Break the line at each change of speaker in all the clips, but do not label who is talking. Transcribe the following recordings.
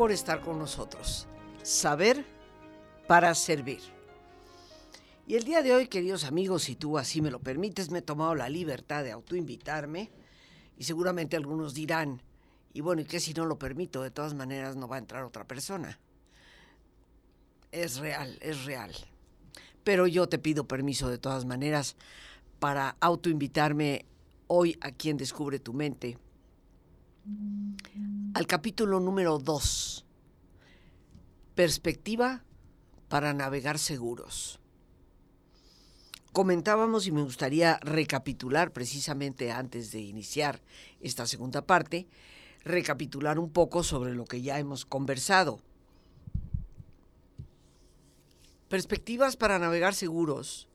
por estar con nosotros. Saber para servir. Y el día de hoy, queridos amigos, si tú así me lo permites, me he tomado la libertad de autoinvitarme y seguramente algunos dirán, y bueno, ¿y qué si no lo permito? De todas maneras no va a entrar otra persona. Es real, es real. Pero yo te pido permiso de todas maneras para autoinvitarme hoy a quien descubre tu mente al capítulo número 2, perspectiva para navegar seguros. Comentábamos y me gustaría recapitular precisamente antes de iniciar esta segunda parte, recapitular un poco sobre lo que ya hemos conversado. Perspectivas para navegar seguros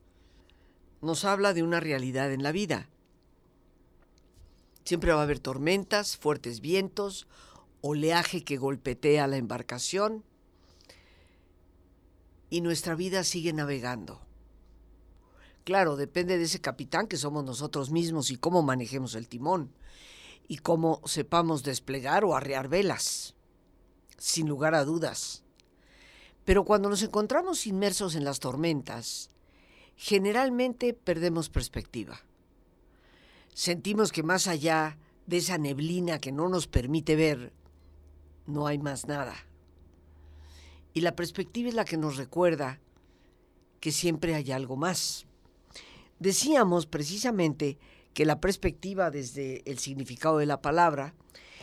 nos habla de una realidad en la vida Siempre va a haber tormentas, fuertes vientos, oleaje que golpetea la embarcación y nuestra vida sigue navegando. Claro, depende de ese capitán que somos nosotros mismos y cómo manejemos el timón y cómo sepamos desplegar o arrear velas, sin lugar a dudas. Pero cuando nos encontramos inmersos en las tormentas, generalmente perdemos perspectiva sentimos que más allá de esa neblina que no nos permite ver, no hay más nada. Y la perspectiva es la que nos recuerda que siempre hay algo más. Decíamos precisamente que la perspectiva desde el significado de la palabra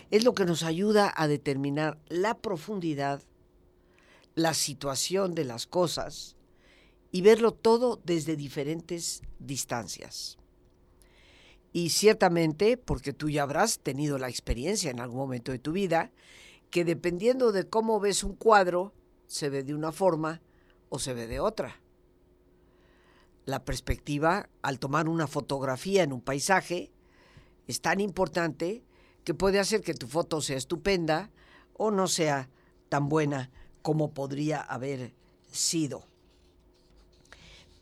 es lo que nos ayuda a determinar la profundidad, la situación de las cosas y verlo todo desde diferentes distancias. Y ciertamente, porque tú ya habrás tenido la experiencia en algún momento de tu vida, que dependiendo de cómo ves un cuadro, se ve de una forma o se ve de otra. La perspectiva, al tomar una fotografía en un paisaje, es tan importante que puede hacer que tu foto sea estupenda o no sea tan buena como podría haber sido.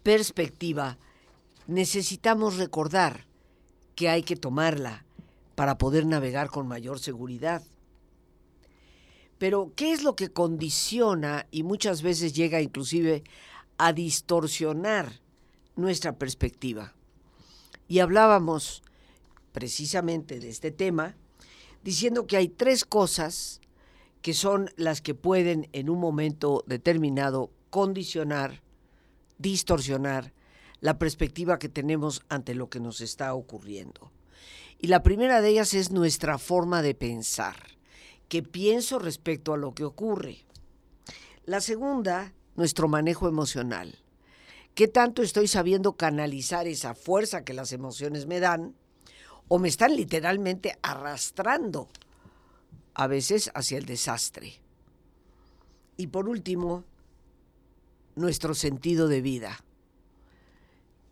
Perspectiva. Necesitamos recordar que hay que tomarla para poder navegar con mayor seguridad. Pero, ¿qué es lo que condiciona y muchas veces llega inclusive a distorsionar nuestra perspectiva? Y hablábamos precisamente de este tema, diciendo que hay tres cosas que son las que pueden en un momento determinado condicionar, distorsionar la perspectiva que tenemos ante lo que nos está ocurriendo. Y la primera de ellas es nuestra forma de pensar, qué pienso respecto a lo que ocurre. La segunda, nuestro manejo emocional. ¿Qué tanto estoy sabiendo canalizar esa fuerza que las emociones me dan o me están literalmente arrastrando a veces hacia el desastre? Y por último, nuestro sentido de vida.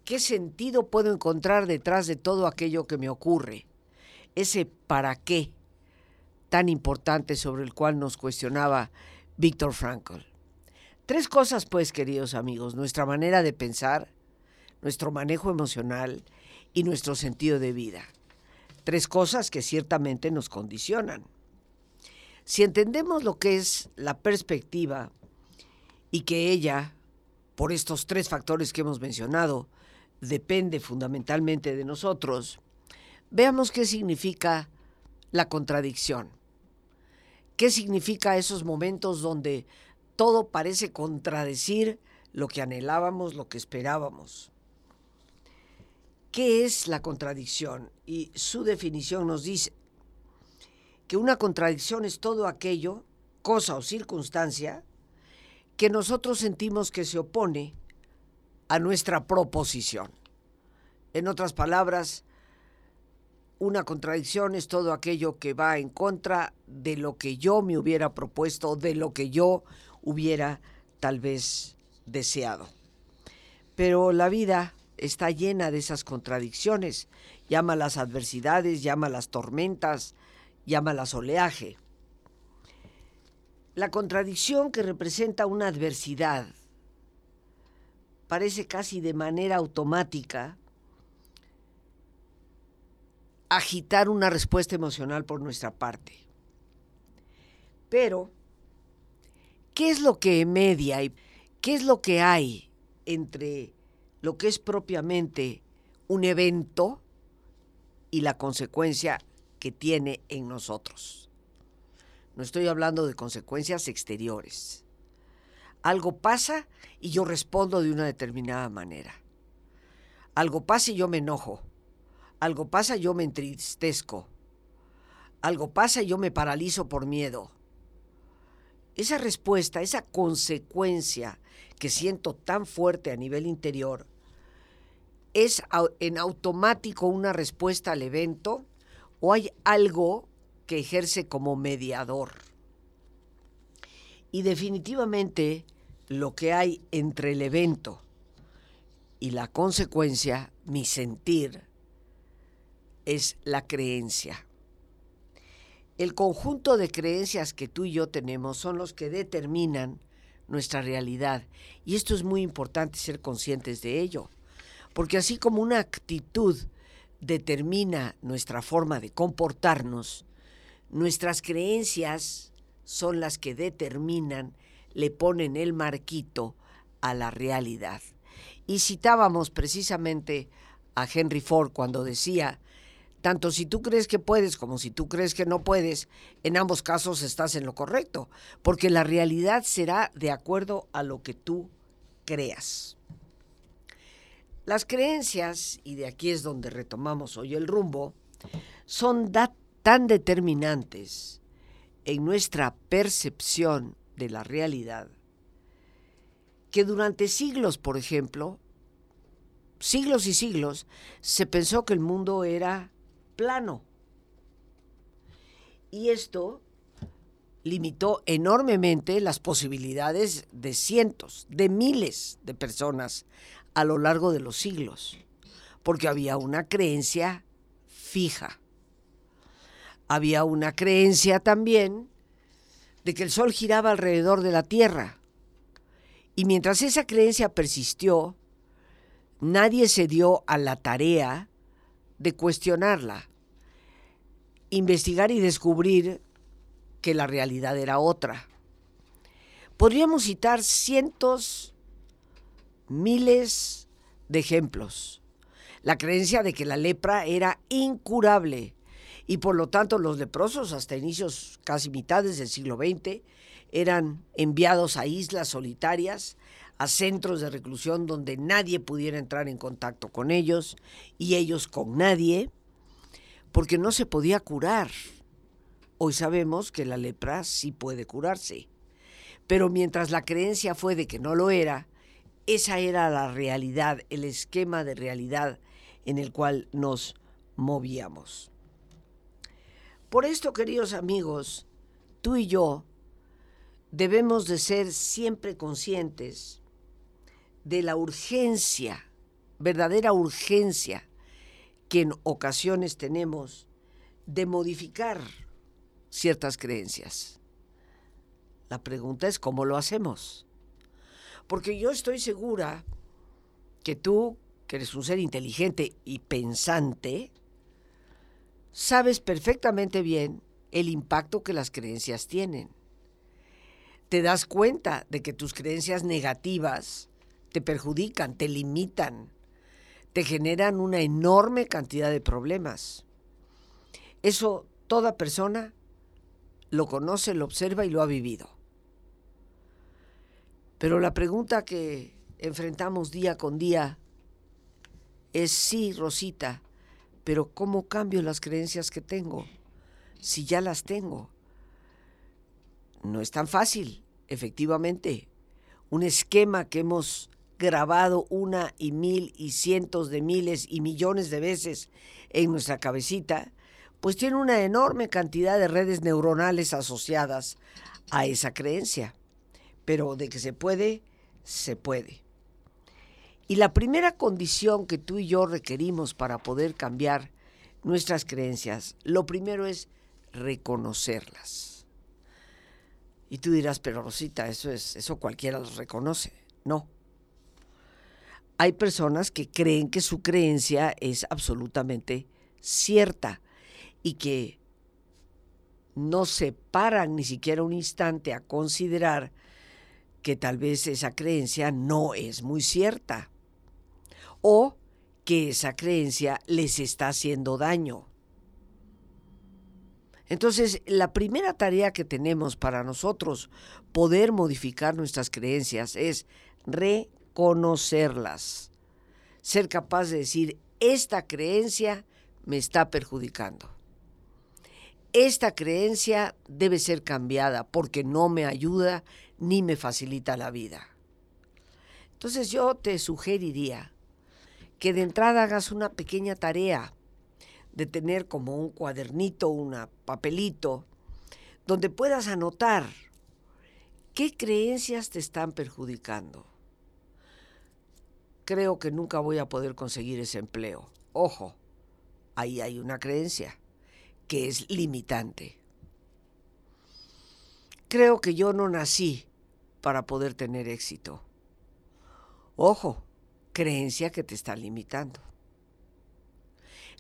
¿Qué sentido puedo encontrar detrás de todo aquello que me ocurre? Ese para qué tan importante sobre el cual nos cuestionaba Víctor Frankl. Tres cosas, pues, queridos amigos, nuestra manera de pensar, nuestro manejo emocional y nuestro sentido de vida. Tres cosas que ciertamente nos condicionan. Si entendemos lo que es la perspectiva y que ella, por estos tres factores que hemos mencionado, depende fundamentalmente de nosotros, veamos qué significa la contradicción. ¿Qué significa esos momentos donde todo parece contradecir lo que anhelábamos, lo que esperábamos? ¿Qué es la contradicción? Y su definición nos dice que una contradicción es todo aquello, cosa o circunstancia, que nosotros sentimos que se opone a nuestra proposición. En otras palabras, una contradicción es todo aquello que va en contra de lo que yo me hubiera propuesto, de lo que yo hubiera tal vez deseado. Pero la vida está llena de esas contradicciones. Llama las adversidades, llama las tormentas, llama las oleaje. La contradicción que representa una adversidad parece casi de manera automática agitar una respuesta emocional por nuestra parte. Pero, ¿qué es lo que media y qué es lo que hay entre lo que es propiamente un evento y la consecuencia que tiene en nosotros? No estoy hablando de consecuencias exteriores. Algo pasa y yo respondo de una determinada manera. Algo pasa y yo me enojo. Algo pasa y yo me entristezco. Algo pasa y yo me paralizo por miedo. Esa respuesta, esa consecuencia que siento tan fuerte a nivel interior, ¿es en automático una respuesta al evento o hay algo que ejerce como mediador? Y definitivamente lo que hay entre el evento y la consecuencia, mi sentir, es la creencia. El conjunto de creencias que tú y yo tenemos son los que determinan nuestra realidad. Y esto es muy importante ser conscientes de ello. Porque así como una actitud determina nuestra forma de comportarnos, nuestras creencias son las que determinan, le ponen el marquito a la realidad. Y citábamos precisamente a Henry Ford cuando decía, tanto si tú crees que puedes como si tú crees que no puedes, en ambos casos estás en lo correcto, porque la realidad será de acuerdo a lo que tú creas. Las creencias, y de aquí es donde retomamos hoy el rumbo, son tan determinantes en nuestra percepción de la realidad que durante siglos, por ejemplo, siglos y siglos, se pensó que el mundo era plano. Y esto limitó enormemente las posibilidades de cientos, de miles de personas a lo largo de los siglos, porque había una creencia fija. Había una creencia también de que el Sol giraba alrededor de la Tierra y mientras esa creencia persistió, nadie se dio a la tarea de cuestionarla, investigar y descubrir que la realidad era otra. Podríamos citar cientos, miles de ejemplos. La creencia de que la lepra era incurable y por lo tanto los leprosos hasta inicios casi mitades del siglo XX eran enviados a islas solitarias, a centros de reclusión donde nadie pudiera entrar en contacto con ellos y ellos con nadie, porque no se podía curar. Hoy sabemos que la lepra sí puede curarse, pero mientras la creencia fue de que no lo era, esa era la realidad, el esquema de realidad en el cual nos movíamos. Por esto, queridos amigos, tú y yo debemos de ser siempre conscientes de la urgencia, verdadera urgencia que en ocasiones tenemos de modificar ciertas creencias. La pregunta es cómo lo hacemos. Porque yo estoy segura que tú, que eres un ser inteligente y pensante, sabes perfectamente bien el impacto que las creencias tienen te das cuenta de que tus creencias negativas te perjudican, te limitan, te generan una enorme cantidad de problemas. Eso toda persona lo conoce, lo observa y lo ha vivido. Pero la pregunta que enfrentamos día con día es sí, Rosita, pero ¿cómo cambio las creencias que tengo? Si ya las tengo no es tan fácil, efectivamente. Un esquema que hemos grabado una y mil y cientos de miles y millones de veces en nuestra cabecita, pues tiene una enorme cantidad de redes neuronales asociadas a esa creencia. Pero de que se puede, se puede. Y la primera condición que tú y yo requerimos para poder cambiar nuestras creencias, lo primero es reconocerlas. Y tú dirás, pero Rosita, eso es, eso cualquiera los reconoce. No. Hay personas que creen que su creencia es absolutamente cierta y que no se paran ni siquiera un instante a considerar que tal vez esa creencia no es muy cierta o que esa creencia les está haciendo daño. Entonces, la primera tarea que tenemos para nosotros poder modificar nuestras creencias es reconocerlas. Ser capaz de decir, esta creencia me está perjudicando. Esta creencia debe ser cambiada porque no me ayuda ni me facilita la vida. Entonces yo te sugeriría que de entrada hagas una pequeña tarea de tener como un cuadernito, un papelito, donde puedas anotar qué creencias te están perjudicando. Creo que nunca voy a poder conseguir ese empleo. Ojo, ahí hay una creencia que es limitante. Creo que yo no nací para poder tener éxito. Ojo, creencia que te está limitando.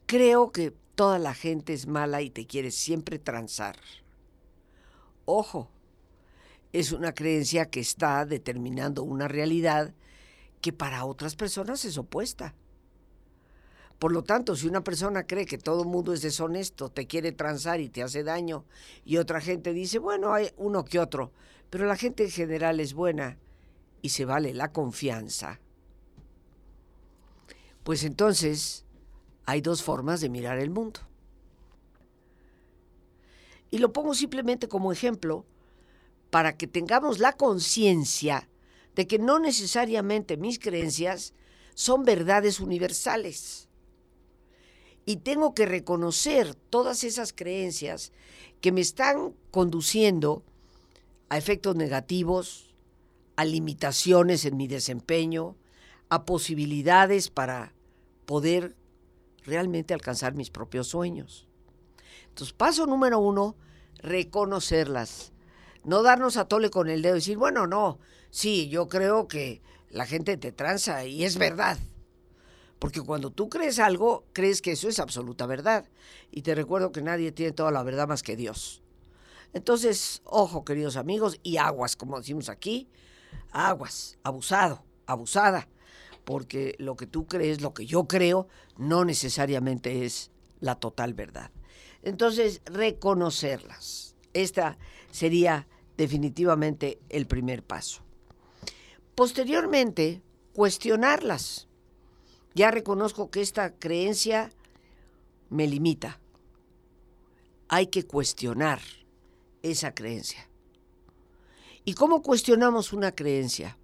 Creo que toda la gente es mala y te quiere siempre transar. Ojo, es una creencia que está determinando una realidad que para otras personas es opuesta. Por lo tanto, si una persona cree que todo el mundo es deshonesto, te quiere transar y te hace daño, y otra gente dice, bueno, hay uno que otro, pero la gente en general es buena y se vale la confianza, pues entonces hay dos formas de mirar el mundo. Y lo pongo simplemente como ejemplo para que tengamos la conciencia de que no necesariamente mis creencias son verdades universales y tengo que reconocer todas esas creencias que me están conduciendo a efectos negativos, a limitaciones en mi desempeño, a posibilidades para poder realmente alcanzar mis propios sueños. Entonces, paso número uno, reconocerlas. No darnos a tole con el dedo y decir, bueno, no, sí, yo creo que la gente te tranza y es verdad. Porque cuando tú crees algo, crees que eso es absoluta verdad. Y te recuerdo que nadie tiene toda la verdad más que Dios. Entonces, ojo, queridos amigos, y aguas, como decimos aquí, aguas, abusado, abusada, porque lo que tú crees, lo que yo creo, no necesariamente es la total verdad. Entonces, reconocerlas. Esta sería definitivamente el primer paso. Posteriormente, cuestionarlas ya reconozco que esta creencia me limita. Hay que cuestionar esa creencia. ¿Y cómo cuestionamos una creencia?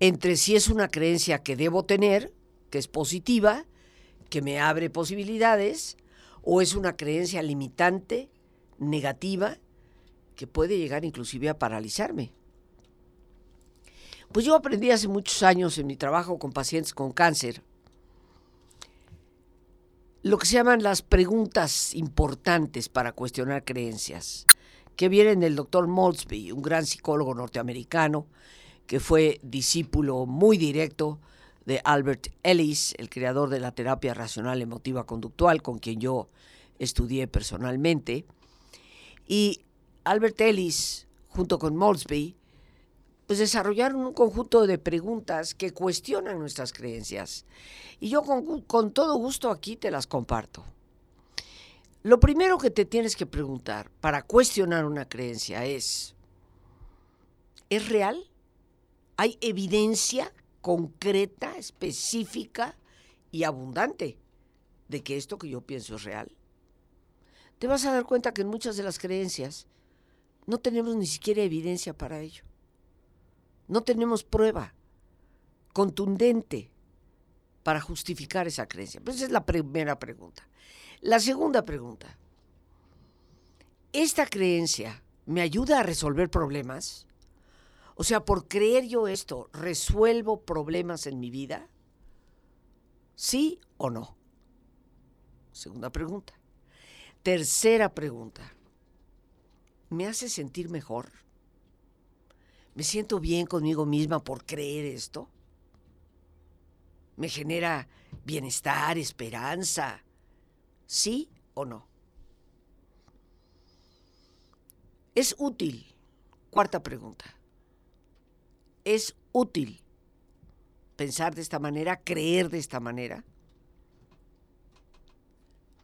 Entre si es una creencia que debo tener, que es positiva, que me abre posibilidades, o es una creencia limitante, negativa, que puede llegar inclusive a paralizarme. Pues yo aprendí hace muchos años en mi trabajo con pacientes con cáncer lo que se llaman las preguntas importantes para cuestionar creencias, que vienen del doctor Maltzby, un gran psicólogo norteamericano que fue discípulo muy directo de Albert Ellis, el creador de la terapia racional emotiva conductual, con quien yo estudié personalmente. Y Albert Ellis, junto con Maltzby, pues desarrollaron un conjunto de preguntas que cuestionan nuestras creencias. Y yo con todo gusto aquí te las comparto. Lo primero que te tienes que preguntar para cuestionar una creencia es, ¿es real? ¿Hay evidencia concreta, específica y abundante de que esto que yo pienso es real? Te vas a dar cuenta que en muchas de las creencias no tenemos ni siquiera evidencia para ello. No tenemos prueba contundente para justificar esa creencia. Pues esa es la primera pregunta. La segunda pregunta. ¿Esta creencia me ayuda a resolver problemas? O sea, por creer yo esto, ¿resuelvo problemas en mi vida? ¿Sí o no? Segunda pregunta. Tercera pregunta. ¿Me hace sentir mejor? ¿Me siento bien conmigo misma por creer esto? ¿Me genera bienestar, esperanza? ¿Sí o no? Es útil. Cuarta pregunta. ¿Es útil pensar de esta manera, creer de esta manera?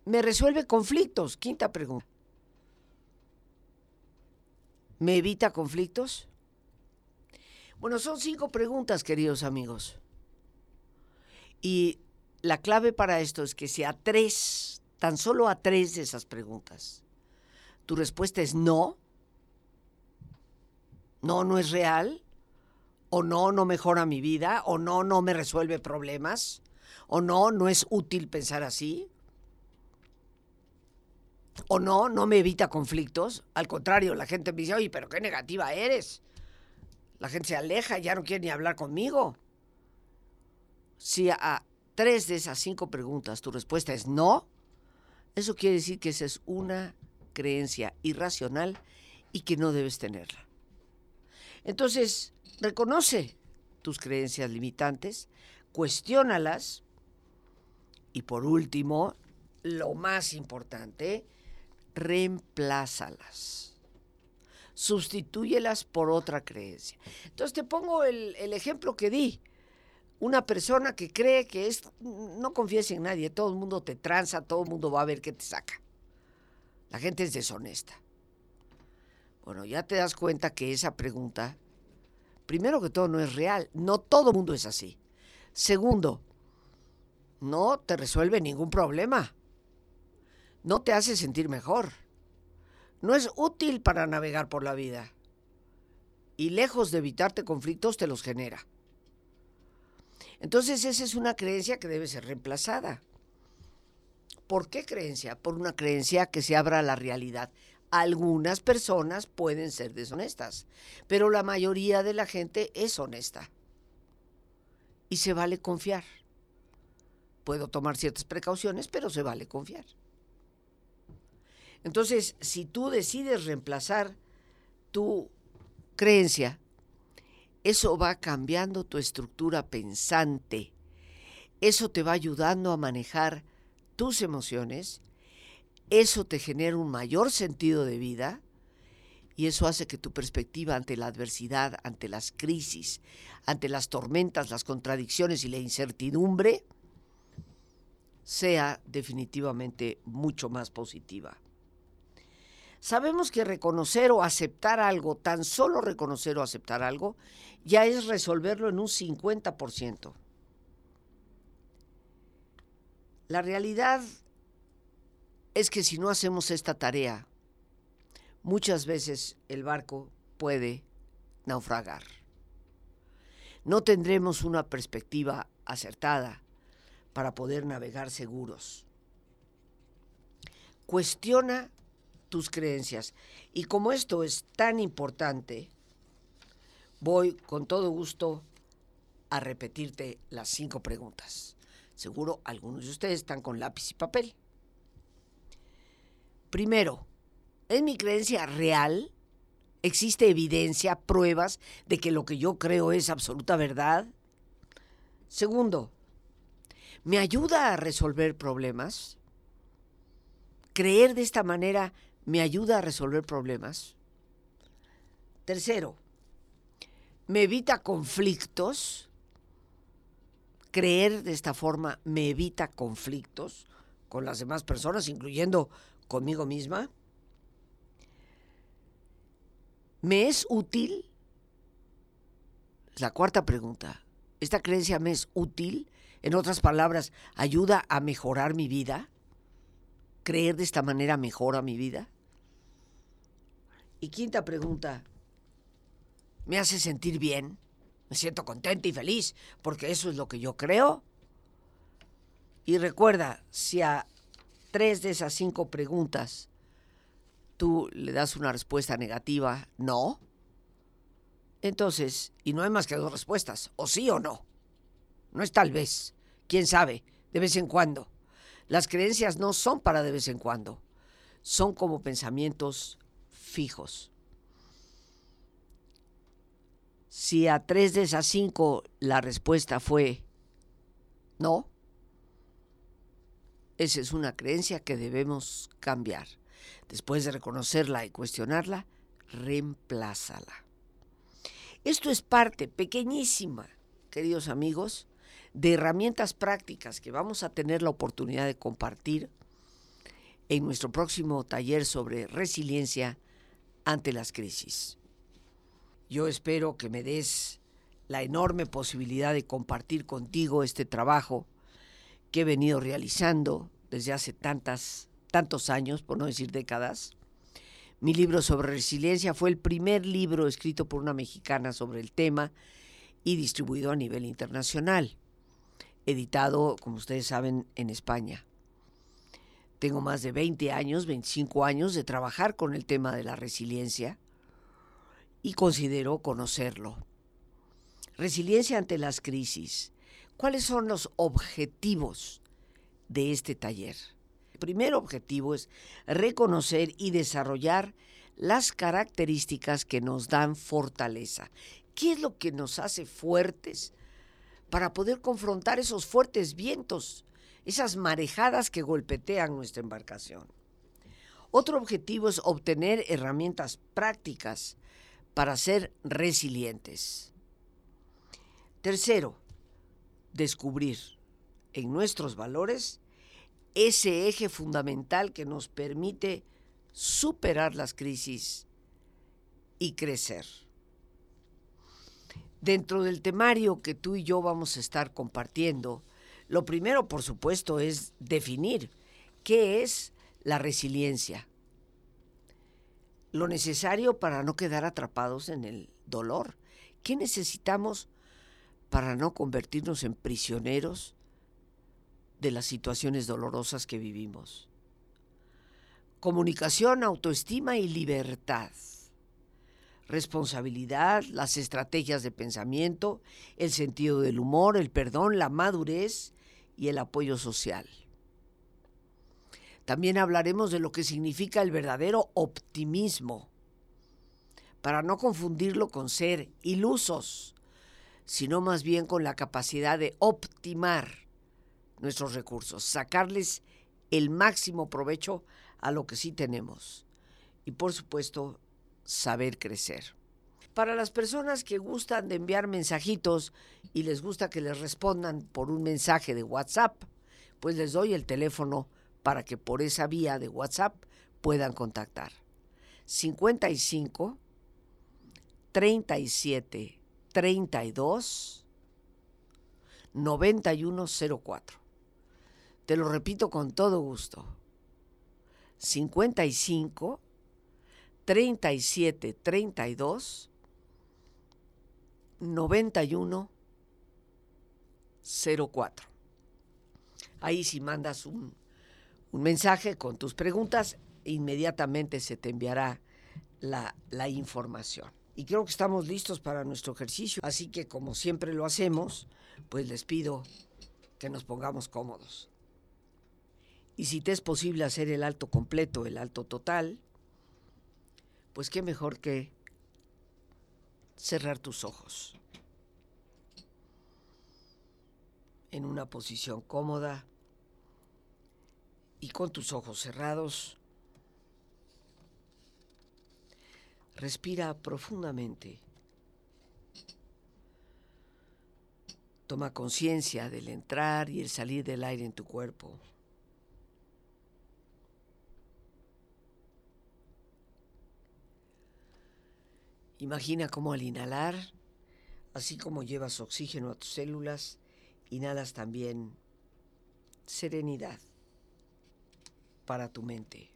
¿Me resuelve conflictos? Quinta pregunta. ¿Me evita conflictos? Bueno, son cinco preguntas, queridos amigos. Y la clave para esto es que si a tres, tan solo a tres de esas preguntas, tu respuesta es no, no, no es real, o no, no mejora mi vida, o no, no me resuelve problemas, o no, no es útil pensar así, o no, no me evita conflictos. Al contrario, la gente me dice, oye, pero qué negativa eres. La gente se aleja, ya no quiere ni hablar conmigo. Si a tres de esas cinco preguntas tu respuesta es no, eso quiere decir que esa es una creencia irracional y que no debes tenerla. Entonces, reconoce tus creencias limitantes, cuestiónalas y por último, lo más importante, reemplázalas. Sustitúyelas por otra creencia. Entonces te pongo el, el ejemplo que di. Una persona que cree que es, no confíes en nadie, todo el mundo te tranza, todo el mundo va a ver qué te saca. La gente es deshonesta. Bueno, ya te das cuenta que esa pregunta, primero que todo, no es real. No todo mundo es así. Segundo, no te resuelve ningún problema no te hace sentir mejor. No es útil para navegar por la vida. Y lejos de evitarte conflictos, te los genera. Entonces esa es una creencia que debe ser reemplazada. ¿Por qué creencia? Por una creencia que se abra a la realidad. Algunas personas pueden ser deshonestas, pero la mayoría de la gente es honesta. Y se vale confiar. Puedo tomar ciertas precauciones, pero se vale confiar. Entonces, si tú decides reemplazar tu creencia, eso va cambiando tu estructura pensante. Eso te va ayudando a manejar tus emociones. Eso te genera un mayor sentido de vida. Y eso hace que tu perspectiva ante la adversidad, ante las crisis, ante las tormentas, las contradicciones y la incertidumbre, sea definitivamente mucho más positiva. Sabemos que reconocer o aceptar algo, tan solo reconocer o aceptar algo, ya es resolverlo en un 50%. La realidad es que si no hacemos esta tarea, muchas veces el barco puede naufragar. No tendremos una perspectiva acertada para poder navegar seguros. Cuestiona tus creencias. Y como esto es tan importante, voy con todo gusto a repetirte las cinco preguntas. Seguro algunos de ustedes están con lápiz y papel. Primero, ¿es mi creencia real? ¿Existe evidencia, pruebas de que lo que yo creo es absoluta verdad? Segundo, ¿me ayuda a resolver problemas? ¿Creer de esta manera me ayuda a resolver problemas. Tercero, me evita conflictos. Creer de esta forma me evita conflictos con las demás personas, incluyendo conmigo misma. ¿Me es útil? La cuarta pregunta. ¿Esta creencia me es útil? En otras palabras, ¿ayuda a mejorar mi vida? ¿Creer de esta manera mejora mi vida? Y quinta pregunta, ¿me hace sentir bien? Me siento contenta y feliz porque eso es lo que yo creo. Y recuerda, si a tres de esas cinco preguntas tú le das una respuesta negativa, no, entonces, y no hay más que dos respuestas, o sí o no. No es tal vez, quién sabe, de vez en cuando. Las creencias no son para de vez en cuando, son como pensamientos fijos. Si a tres de esas cinco la respuesta fue no, esa es una creencia que debemos cambiar. Después de reconocerla y cuestionarla, reemplázala. Esto es parte pequeñísima, queridos amigos, de herramientas prácticas que vamos a tener la oportunidad de compartir en nuestro próximo taller sobre resiliencia ante las crisis. Yo espero que me des la enorme posibilidad de compartir contigo este trabajo que he venido realizando desde hace tantas, tantos años, por no decir décadas. Mi libro sobre resiliencia fue el primer libro escrito por una mexicana sobre el tema y distribuido a nivel internacional, editado, como ustedes saben, en España. Tengo más de 20 años, 25 años de trabajar con el tema de la resiliencia y considero conocerlo. Resiliencia ante las crisis. ¿Cuáles son los objetivos de este taller? El primer objetivo es reconocer y desarrollar las características que nos dan fortaleza. ¿Qué es lo que nos hace fuertes para poder confrontar esos fuertes vientos, esas marejadas que golpetean nuestra embarcación? Otro objetivo es obtener herramientas prácticas para ser resilientes. Tercero, descubrir en nuestros valores ese eje fundamental que nos permite superar las crisis y crecer. Dentro del temario que tú y yo vamos a estar compartiendo, lo primero, por supuesto, es definir qué es la resiliencia lo necesario para no quedar atrapados en el dolor. ¿Qué necesitamos para no convertirnos en prisioneros de las situaciones dolorosas que vivimos? Comunicación, autoestima y libertad. Responsabilidad, las estrategias de pensamiento, el sentido del humor, el perdón, la madurez y el apoyo social. También hablaremos de lo que significa el verdadero optimismo, para no confundirlo con ser ilusos, sino más bien con la capacidad de optimar nuestros recursos, sacarles el máximo provecho a lo que sí tenemos y por supuesto saber crecer. Para las personas que gustan de enviar mensajitos y les gusta que les respondan por un mensaje de WhatsApp, pues les doy el teléfono para que por esa vía de WhatsApp puedan contactar. 55 37 32 9104. Te lo repito con todo gusto. 55 37 32 91 04. Ahí si mandas un un mensaje con tus preguntas, inmediatamente se te enviará la, la información. Y creo que estamos listos para nuestro ejercicio, así que como siempre lo hacemos, pues les pido que nos pongamos cómodos. Y si te es posible hacer el alto completo, el alto total, pues qué mejor que cerrar tus ojos en una posición cómoda y con tus ojos cerrados, respira profundamente. Toma conciencia del entrar y el salir del aire en tu cuerpo. Imagina cómo al inhalar, así como llevas oxígeno a tus células, inhalas también serenidad para tu mente.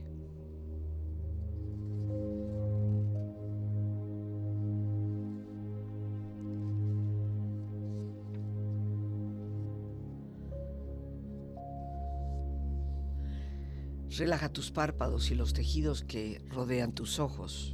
Relaja tus párpados y los tejidos que rodean tus ojos.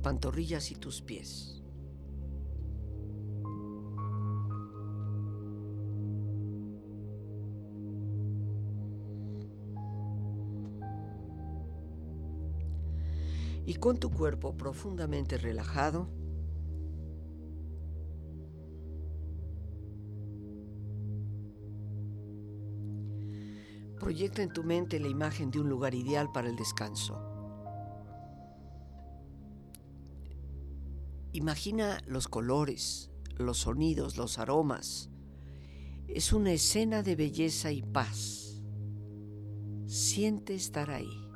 Pantorrillas y tus pies. Y con tu cuerpo profundamente relajado, proyecta en tu mente la imagen de un lugar ideal para el descanso. Imagina los colores, los sonidos, los aromas. Es una escena de belleza y paz. Siente estar ahí.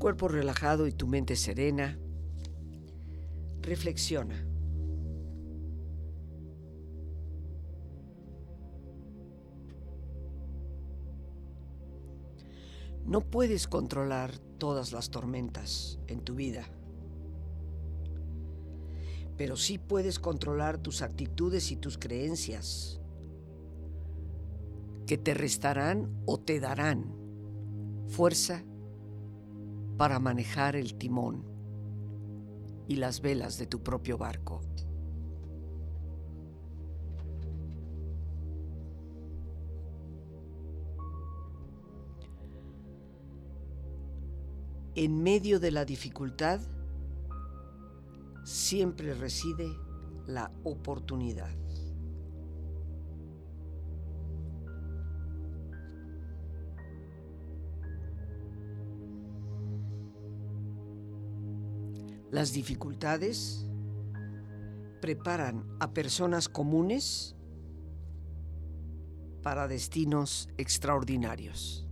Cuerpo relajado y tu mente serena, reflexiona. No puedes controlar todas las tormentas en tu vida. pero sí puedes controlar tus actitudes y tus creencias, que te restarán o te darán fuerza para manejar el timón y las velas de tu propio barco. En medio de la dificultad siempre reside la oportunidad. Las dificultades preparan a personas comunes para destinos extraordinarios.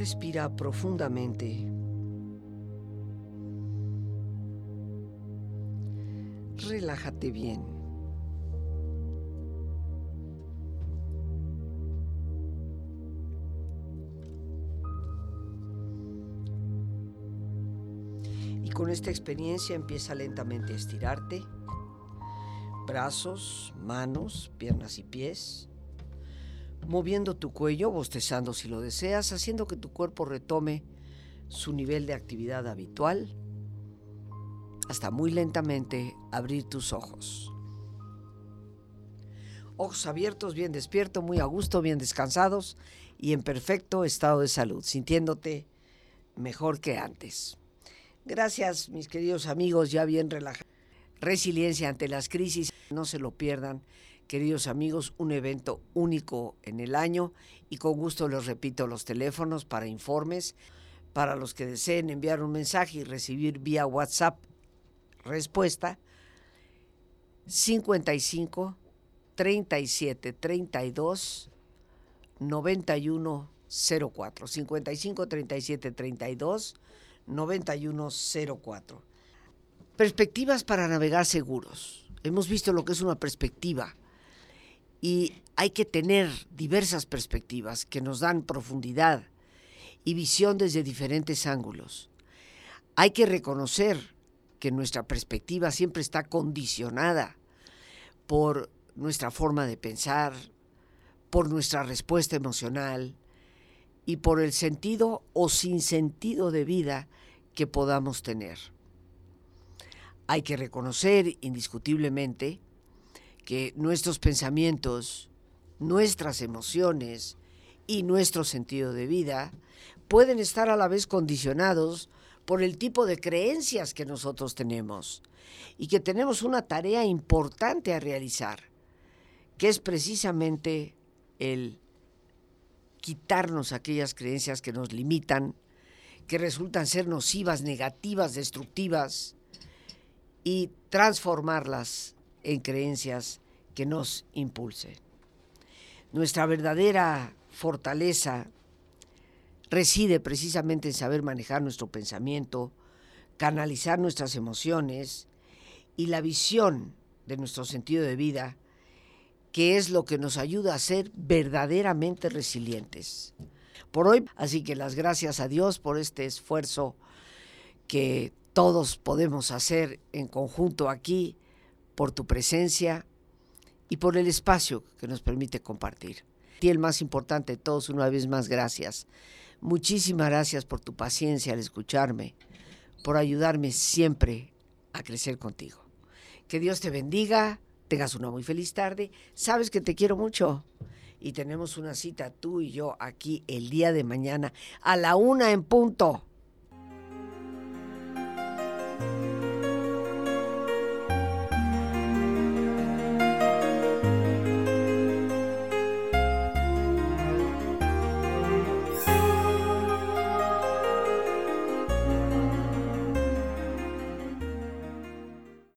Respira profundamente. Relájate bien. Y con esta experiencia empieza lentamente a estirarte. Brazos, manos, piernas y pies moviendo tu cuello, bostezando si lo deseas, haciendo que tu cuerpo retome su nivel de actividad habitual, hasta muy lentamente abrir tus ojos. Ojos abiertos, bien despierto, muy a gusto, bien descansados y en perfecto estado de salud, sintiéndote mejor que antes. Gracias, mis queridos amigos, ya bien relajados. Resiliencia ante las crisis, no se lo pierdan queridos amigos, un evento único en el año y con gusto les repito los teléfonos para informes, para los que deseen enviar un mensaje y recibir vía WhatsApp respuesta 55 37 32 91 04 55 37 32 91 04 Perspectivas para navegar seguros. Hemos visto lo que es una perspectiva y hay que tener diversas perspectivas que nos dan profundidad y visión desde diferentes ángulos. Hay que reconocer que nuestra perspectiva siempre está condicionada por nuestra forma de pensar, por nuestra respuesta emocional y por el sentido o sin sentido de vida que podamos tener. Hay que reconocer indiscutiblemente que nuestros pensamientos, nuestras emociones y nuestro sentido de vida pueden estar a la vez condicionados por el tipo de creencias que nosotros tenemos y que tenemos una tarea importante a realizar, que es precisamente el quitarnos aquellas creencias que nos limitan, que resultan ser nocivas, negativas, destructivas, y transformarlas en creencias que nos impulsen. Nuestra verdadera fortaleza reside precisamente en saber manejar nuestro pensamiento, canalizar nuestras emociones y la visión de nuestro sentido de vida, que es lo que nos ayuda a ser verdaderamente resilientes. Por hoy, así que las gracias a Dios por este esfuerzo que todos podemos hacer en conjunto aquí por tu presencia y por el espacio que nos permite compartir. Y el más importante de todos, una vez más, gracias. Muchísimas gracias por tu paciencia al escucharme, por ayudarme siempre a crecer contigo. Que Dios te bendiga, tengas una muy feliz tarde, sabes que te quiero mucho y tenemos una cita tú y yo aquí el día de mañana a la una en punto.